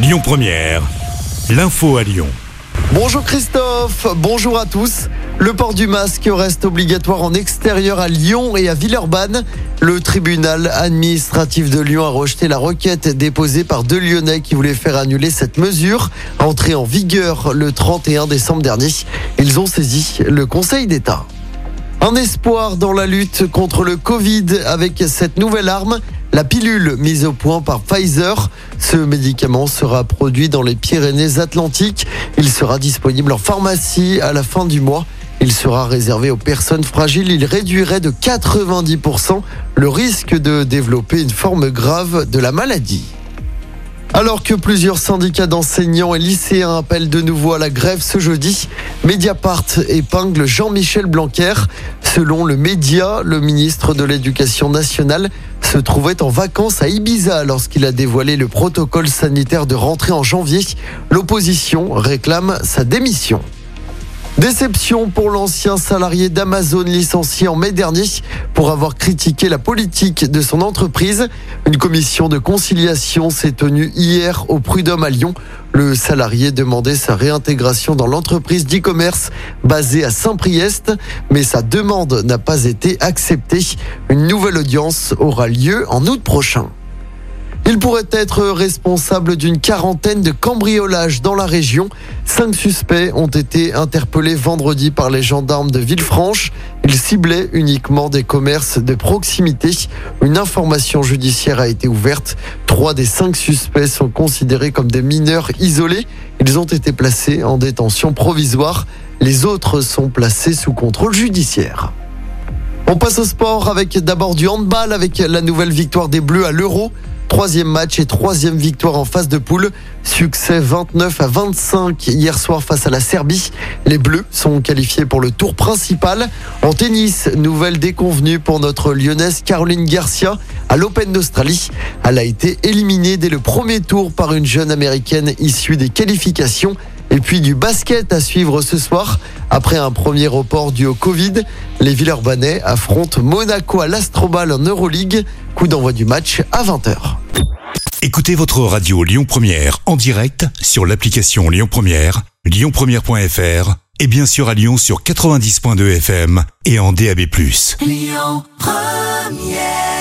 Lyon Première, l'info à Lyon. Bonjour Christophe, bonjour à tous. Le port du masque reste obligatoire en extérieur à Lyon et à Villeurbanne. Le tribunal administratif de Lyon a rejeté la requête déposée par deux Lyonnais qui voulaient faire annuler cette mesure, entrée en vigueur le 31 décembre dernier. Ils ont saisi le Conseil d'État. Un espoir dans la lutte contre le Covid avec cette nouvelle arme, la pilule mise au point par Pfizer. Ce médicament sera produit dans les Pyrénées-Atlantiques. Il sera disponible en pharmacie à la fin du mois. Il sera réservé aux personnes fragiles. Il réduirait de 90% le risque de développer une forme grave de la maladie. Alors que plusieurs syndicats d'enseignants et lycéens appellent de nouveau à la grève ce jeudi, Mediapart épingle Jean-Michel Blanquer. Selon le média, le ministre de l'Éducation nationale se trouvait en vacances à Ibiza lorsqu'il a dévoilé le protocole sanitaire de rentrée en janvier. L'opposition réclame sa démission. Déception pour l'ancien salarié d'Amazon licencié en mai dernier pour avoir critiqué la politique de son entreprise. Une commission de conciliation s'est tenue hier au Prud'homme à Lyon. Le salarié demandait sa réintégration dans l'entreprise d'e-commerce basée à Saint-Priest, mais sa demande n'a pas été acceptée. Une nouvelle audience aura lieu en août prochain. Il pourrait être responsable d'une quarantaine de cambriolages dans la région. Cinq suspects ont été interpellés vendredi par les gendarmes de Villefranche. Ils ciblaient uniquement des commerces de proximité. Une information judiciaire a été ouverte. Trois des cinq suspects sont considérés comme des mineurs isolés. Ils ont été placés en détention provisoire. Les autres sont placés sous contrôle judiciaire. On passe au sport avec d'abord du handball avec la nouvelle victoire des Bleus à l'Euro. Troisième match et troisième victoire en phase de poule. Succès 29 à 25 hier soir face à la Serbie. Les Bleus sont qualifiés pour le tour principal. En tennis, nouvelle déconvenue pour notre lyonnaise Caroline Garcia à l'Open d'Australie. Elle a été éliminée dès le premier tour par une jeune américaine issue des qualifications. Et puis du basket à suivre ce soir. Après un premier report dû au Covid, les Villeurbanais affrontent Monaco à l'Astrobal en Euroleague. Coup d'envoi du match à 20h. Écoutez votre radio Lyon Première en direct sur l'application Lyon Première, lyonpremière.fr et bien sûr à Lyon sur 90.2 FM et en DAB+. Lyon Première